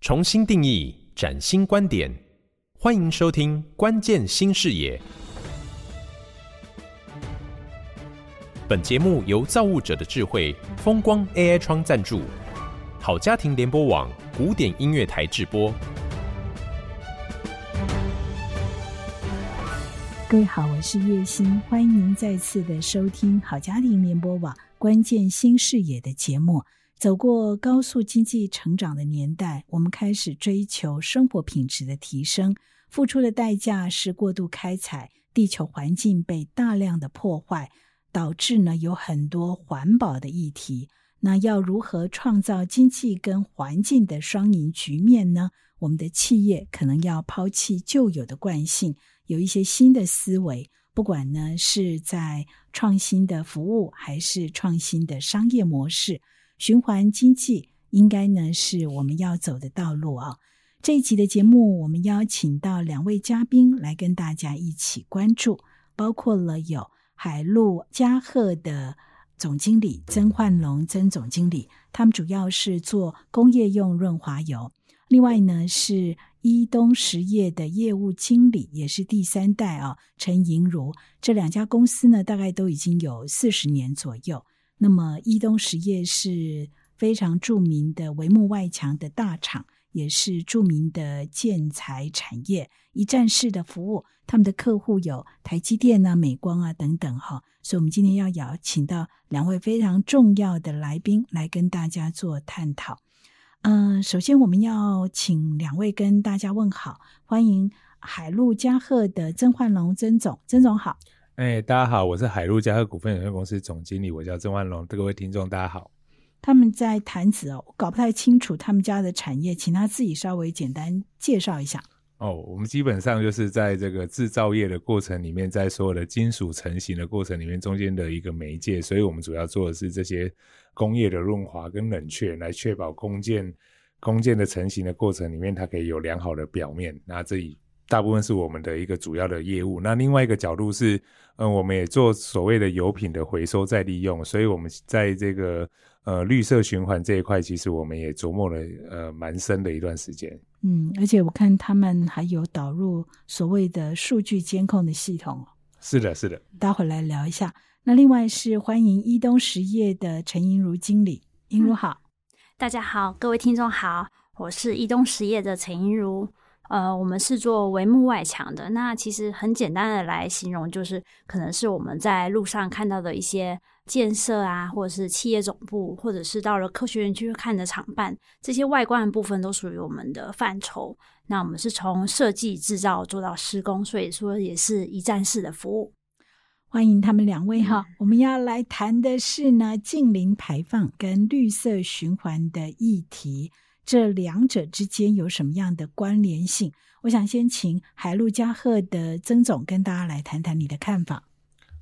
重新定义，崭新观点，欢迎收听《关键新视野》。本节目由造物者的智慧风光 AI 窗赞助，好家庭联播网古典音乐台制播。各位好，我是叶欣，欢迎您再次的收听好家庭联播网关键新视野的节目。走过高速经济成长的年代，我们开始追求生活品质的提升，付出的代价是过度开采，地球环境被大量的破坏，导致呢有很多环保的议题。那要如何创造经济跟环境的双赢局面呢？我们的企业可能要抛弃旧有的惯性，有一些新的思维，不管呢是在创新的服务，还是创新的商业模式。循环经济应该呢是我们要走的道路啊。这一集的节目，我们邀请到两位嘉宾来跟大家一起关注，包括了有海陆嘉贺的总经理曾焕龙曾总经理，他们主要是做工业用润滑油；另外呢是伊东实业的业务经理，也是第三代啊陈莹如。这两家公司呢，大概都已经有四十年左右。那么，伊东实业是非常著名的帷幕外墙的大厂，也是著名的建材产业一站式的服务。他们的客户有台积电啊、美光啊等等哈。所以，我们今天要邀请到两位非常重要的来宾来跟大家做探讨。嗯、首先我们要请两位跟大家问好，欢迎海陆嘉贺的曾焕龙曾总，曾总好。哎、欸，大家好，我是海陆嘉禾股份有限公司总经理，我叫郑万龙。各位听众，大家好。他们在谈子哦，我搞不太清楚他们家的产业，请他自己稍微简单介绍一下。哦，我们基本上就是在这个制造业的过程里面，在所有的金属成型的过程里面，中间的一个媒介，所以我们主要做的是这些工业的润滑跟冷却，来确保工件工件的成型的过程里面，它可以有良好的表面。那这里。大部分是我们的一个主要的业务。那另外一个角度是，嗯，我们也做所谓的油品的回收再利用。所以，我们在这个呃绿色循环这一块，其实我们也琢磨了呃蛮深的一段时间。嗯，而且我看他们还有导入所谓的数据监控的系统。是的，是的。待会来聊一下。那另外是欢迎伊东实业的陈盈如经理，盈如好。大家好，各位听众好，我是伊东实业的陈盈如。呃，我们是做帷幕外墙的。那其实很简单的来形容，就是可能是我们在路上看到的一些建设啊，或者是企业总部，或者是到了科学园区看的厂办，这些外观的部分都属于我们的范畴。那我们是从设计制造做到施工，所以说也是一站式的服务。欢迎他们两位哈，我们要来谈的是呢，近零排放跟绿色循环的议题。这两者之间有什么样的关联性？我想先请海陆嘉贺的曾总跟大家来谈谈你的看法。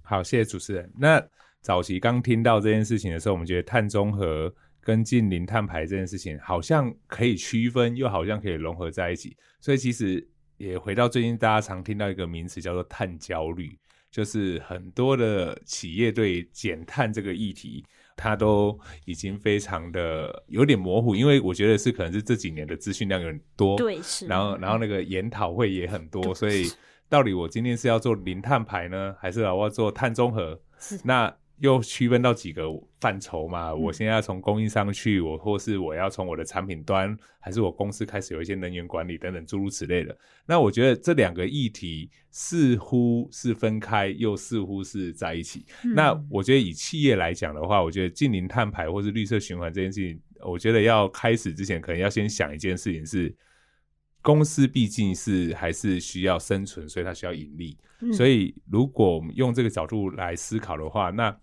好，谢谢主持人。那早期刚听到这件事情的时候，我们觉得碳中和跟近零碳排这件事情好像可以区分，又好像可以融合在一起。所以其实也回到最近大家常听到一个名词叫做碳焦虑，就是很多的企业对减碳这个议题。它都已经非常的有点模糊，因为我觉得是可能是这几年的资讯量有点多，对，是。然后，然后那个研讨会也很多，所以到底我今天是要做零碳排呢，还是我要做碳中和？是。那。又区分到几个范畴嘛？我现在要从供应商去，我或是我要从我的产品端，还是我公司开始有一些能源管理等等诸如此类的。那我觉得这两个议题似乎是分开，又似乎是在一起。嗯。那我觉得以企业来讲的话，我觉得近零碳排或是绿色循环这件事情，我觉得要开始之前，可能要先想一件事情是，公司毕竟是还是需要生存，所以它需要盈利。嗯。所以如果我们用这个角度来思考的话，那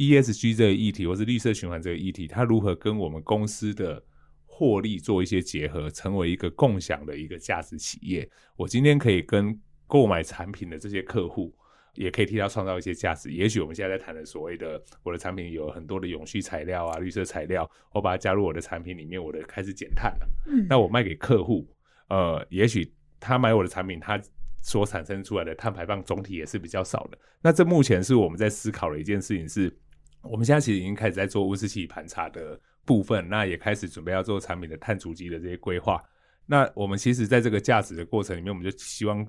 ESG 这个议题，或是绿色循环这个议题，它如何跟我们公司的获利做一些结合，成为一个共享的一个价值企业？我今天可以跟购买产品的这些客户，也可以替他创造一些价值。也许我们现在在谈的所谓的我的产品有很多的永续材料啊、绿色材料，我把它加入我的产品里面，我的开始减碳了。嗯，那我卖给客户，呃，也许他买我的产品，他所产生出来的碳排放总体也是比较少的。那这目前是我们在思考的一件事情是。我们现在其实已经开始在做温室气体盘查的部分，那也开始准备要做产品的碳足迹的这些规划。那我们其实在这个价值的过程里面，我们就希望。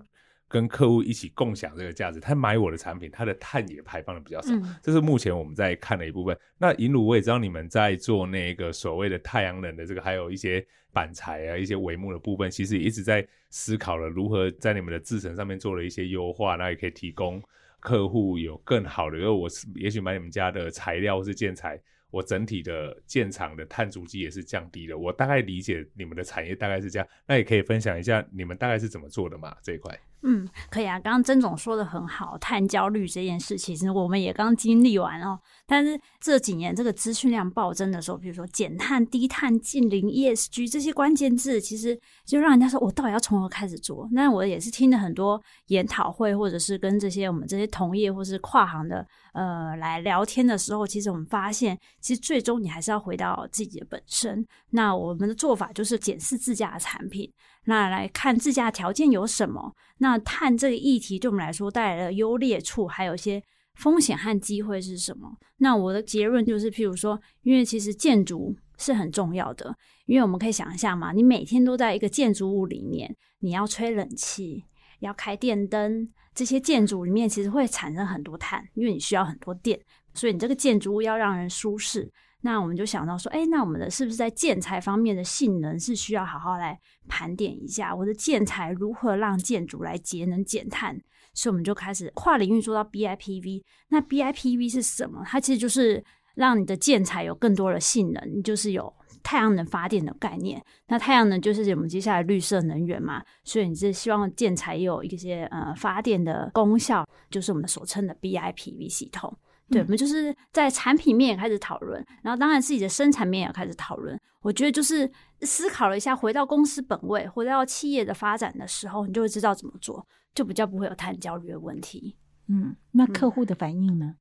跟客户一起共享这个价值，他买我的产品，他的碳也排放的比较少，嗯，这是目前我们在看的一部分。那银鲁我也知道你们在做那个所谓的太阳能的这个，还有一些板材啊、一些帷幕的部分，其实也一直在思考了如何在你们的制程上面做了一些优化，那也可以提供客户有更好的。因为我是也许买你们家的材料或是建材，我整体的建厂的碳足迹也是降低的。我大概理解你们的产业大概是这样，那也可以分享一下你们大概是怎么做的嘛？这一块。嗯，可以啊。刚刚曾总说的很好，碳焦虑这件事，其实我们也刚经历完哦。但是这几年这个资讯量暴增的时候，比如说减碳、低碳、净零、ESG 这些关键字，其实就让人家说，我到底要从何开始做？那我也是听了很多研讨会，或者是跟这些我们这些同业或是跨行的呃来聊天的时候，其实我们发现，其实最终你还是要回到自己的本身。那我们的做法就是检视自家的产品。那来看自家条件有什么？那碳这个议题对我们来说带来的优劣处，还有一些风险和机会是什么？那我的结论就是，譬如说，因为其实建筑是很重要的，因为我们可以想一下嘛，你每天都在一个建筑物里面，你要吹冷气，要开电灯，这些建筑里面其实会产生很多碳，因为你需要很多电，所以你这个建筑物要让人舒适。那我们就想到说，哎，那我们的是不是在建材方面的性能是需要好好来盘点一下？我的建材如何让建筑来节能减碳？所以我们就开始跨领域做到 BIPV。那 BIPV 是什么？它其实就是让你的建材有更多的性能，就是有太阳能发电的概念。那太阳能就是我们接下来绿色能源嘛，所以你是希望建材有一些呃发电的功效，就是我们所称的 BIPV 系统。对，我们就是在产品面也开始讨论，然后当然自己的生产面也开始讨论。我觉得就是思考了一下，回到公司本位，回到企业的发展的时候，你就会知道怎么做，就比较不会有碳焦虑的问题。嗯，那客户的反应呢？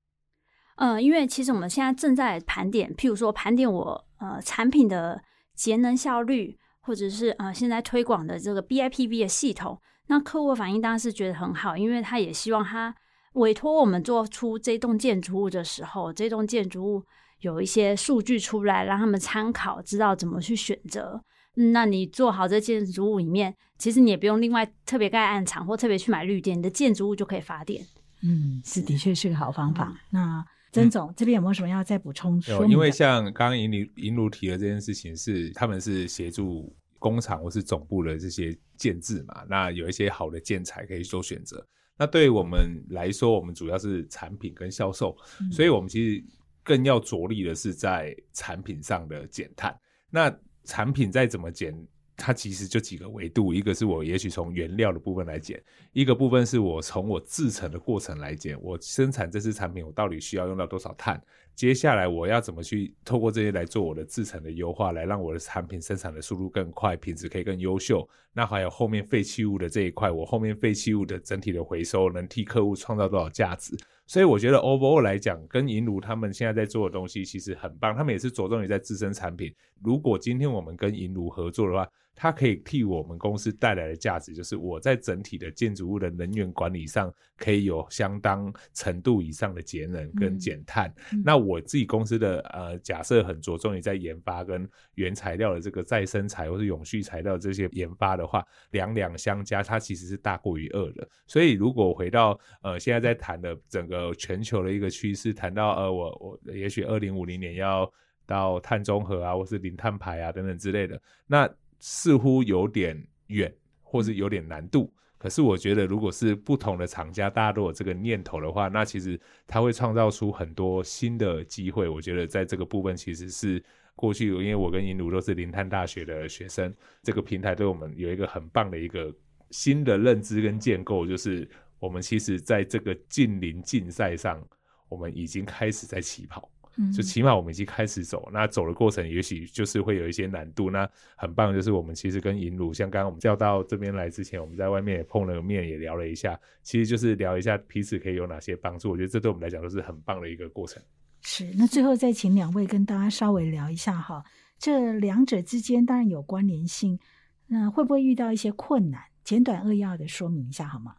嗯，呃，因为其实我们现在正在盘点，譬如说盘点我呃产品的节能效率，或者是呃现在推广的这个 BIPV 的系统，那客户的反应当然是觉得很好，因为他也希望他。委托我们做出这栋建筑物的时候，这栋建筑物有一些数据出来，让他们参考，知道怎么去选择。嗯，那你做好这建筑物里面，其实你也不用另外特别盖暗场或特别去买绿电，你的建筑物就可以发电。嗯，是的确是个好方法。嗯、那曾总、嗯、这边有没有什么要再补充说？因为像刚刚银鲁银鲁提的这件事情是，是他们是协助工厂或是总部的这些建制嘛，那有一些好的建材可以做选择。那对于我们来说，我们主要是产品跟销售，嗯、所以我们其实更要着力的是在产品上的减碳。那产品再怎么减，它其实就几个维度，一个是我也许从原料的部分来减，一个部分是我从我制成的过程来减，我生产这支产品我到底需要用到多少碳。接下来我要怎么去透过这些来做我的制程的优化，来让我的产品生产的速度更快，品质可以更优秀。那还有后面废弃物的这一块，我后面废弃物的整体的回收能替客户创造多少价值？所以我觉得 overall 来讲，跟银炉他们现在在做的东西其实很棒，他们也是着重于在自身产品。如果今天我们跟银炉合作的话，它可以替我们公司带来的价值，就是我在整体的建筑物的能源管理上，可以有相当程度以上的节能跟减碳。嗯、那我自己公司的呃假设很着重于在研发跟原材料的这个再生材或是永续材料这些研发的话，两两相加，它其实是大过于二的。所以如果回到呃现在在谈的整个全球的一个趋势，谈到呃我我也许二零五零年要到碳中和啊，或是零碳排啊等等之类的，那。似乎有点远，或是有点难度。可是我觉得，如果是不同的厂家，大家都有这个念头的话，那其实它会创造出很多新的机会。我觉得在这个部分，其实是过去，因为我跟银奴都是零碳大学的学生，这个平台对我们有一个很棒的一个新的认知跟建构，就是我们其实在这个近邻竞赛上，我们已经开始在起跑。就起码我们已经开始走，那走的过程也许就是会有一些难度。那很棒，就是我们其实跟银鲁，像刚刚我们叫到这边来之前，我们在外面也碰了个面，也聊了一下，其实就是聊一下彼此可以有哪些帮助。我觉得这对我们来讲都是很棒的一个过程。是，那最后再请两位跟大家稍微聊一下哈，这两者之间当然有关联性，那会不会遇到一些困难？简短扼要的说明一下好吗？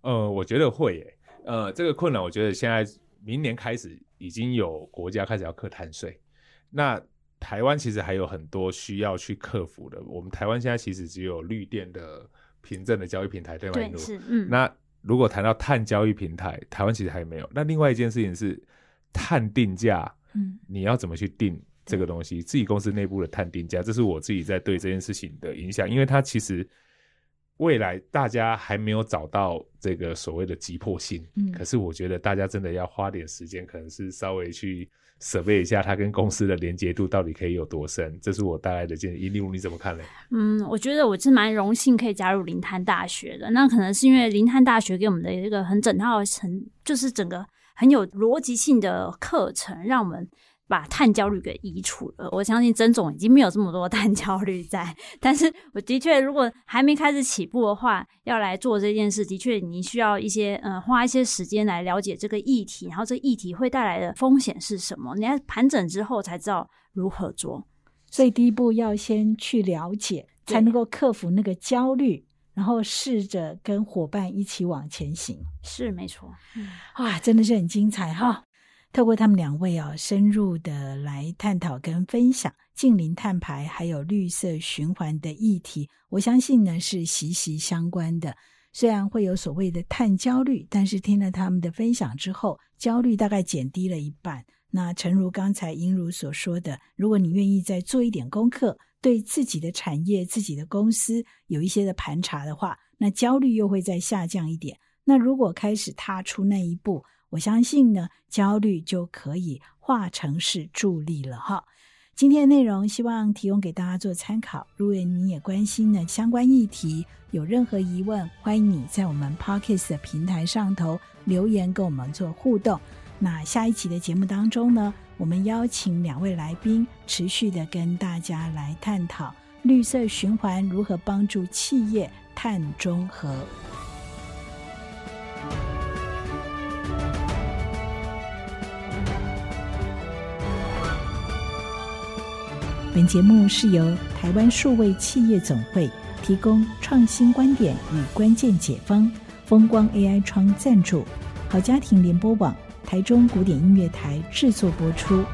呃，我觉得会耶，呃，这个困难，我觉得现在明年开始。已经有国家开始要课碳税，那台湾其实还有很多需要去克服的。我们台湾现在其实只有绿电的凭证的交易平台，对吗？对，是，嗯。那如果谈到碳交易平台，台湾其实还没有。那另外一件事情是碳定价，嗯，你要怎么去定这个东西？自己公司内部的碳定价，这是我自己在对这件事情的影响，因为它其实未来大家还没有找到这个所谓的急迫性。嗯，可是我觉得大家真的要花点时间，可能是稍微去。设备一下，它跟公司的连接度到底可以有多深？这是我带来的建议。例如你怎么看呢？嗯，我觉得我是蛮荣幸可以加入零碳大学的。那可能是因为零碳大学给我们的一个很整套、很就是整个很有逻辑性的课程，让我们。把碳焦虑给移除了，我相信曾总已经没有这么多碳焦虑在。但是我的确，如果还没开始起步的话，要来做这件事，的确你需要一些呃花一些时间来了解这个议题，然后这个议题会带来的风险是什么？你要盘整之后才知道如何做。所以第一步要先去了解，才能够克服那个焦虑，然后试着跟伙伴一起往前行。是没错，嗯，哇，真的是很精彩哈。透过他们两位啊，深入的来探讨跟分享近零碳排还有绿色循环的议题，我相信呢是息息相关的。虽然会有所谓的碳焦虑，但是听了他们的分享之后，焦虑大概减低了一半。那诚如刚才英如所说的，如果你愿意再做一点功课，对自己的产业、自己的公司有一些的盘查的话，那焦虑又会再下降一点。那如果开始踏出那一步，我相信呢，焦虑就可以化成是助力了哈。今天的内容希望提供给大家做参考。如果你也关心呢相关议题，有任何疑问，欢迎你在我们 Podcast 的平台上头留言跟我们做互动。那下一期的节目当中呢，我们邀请两位来宾，持续的跟大家来探讨绿色循环如何帮助企业碳中和。本节目是由台湾数位企业总会提供创新观点与关键解方，风光 AI 窗赞助，好家庭联播网台中古典音乐台制作播出。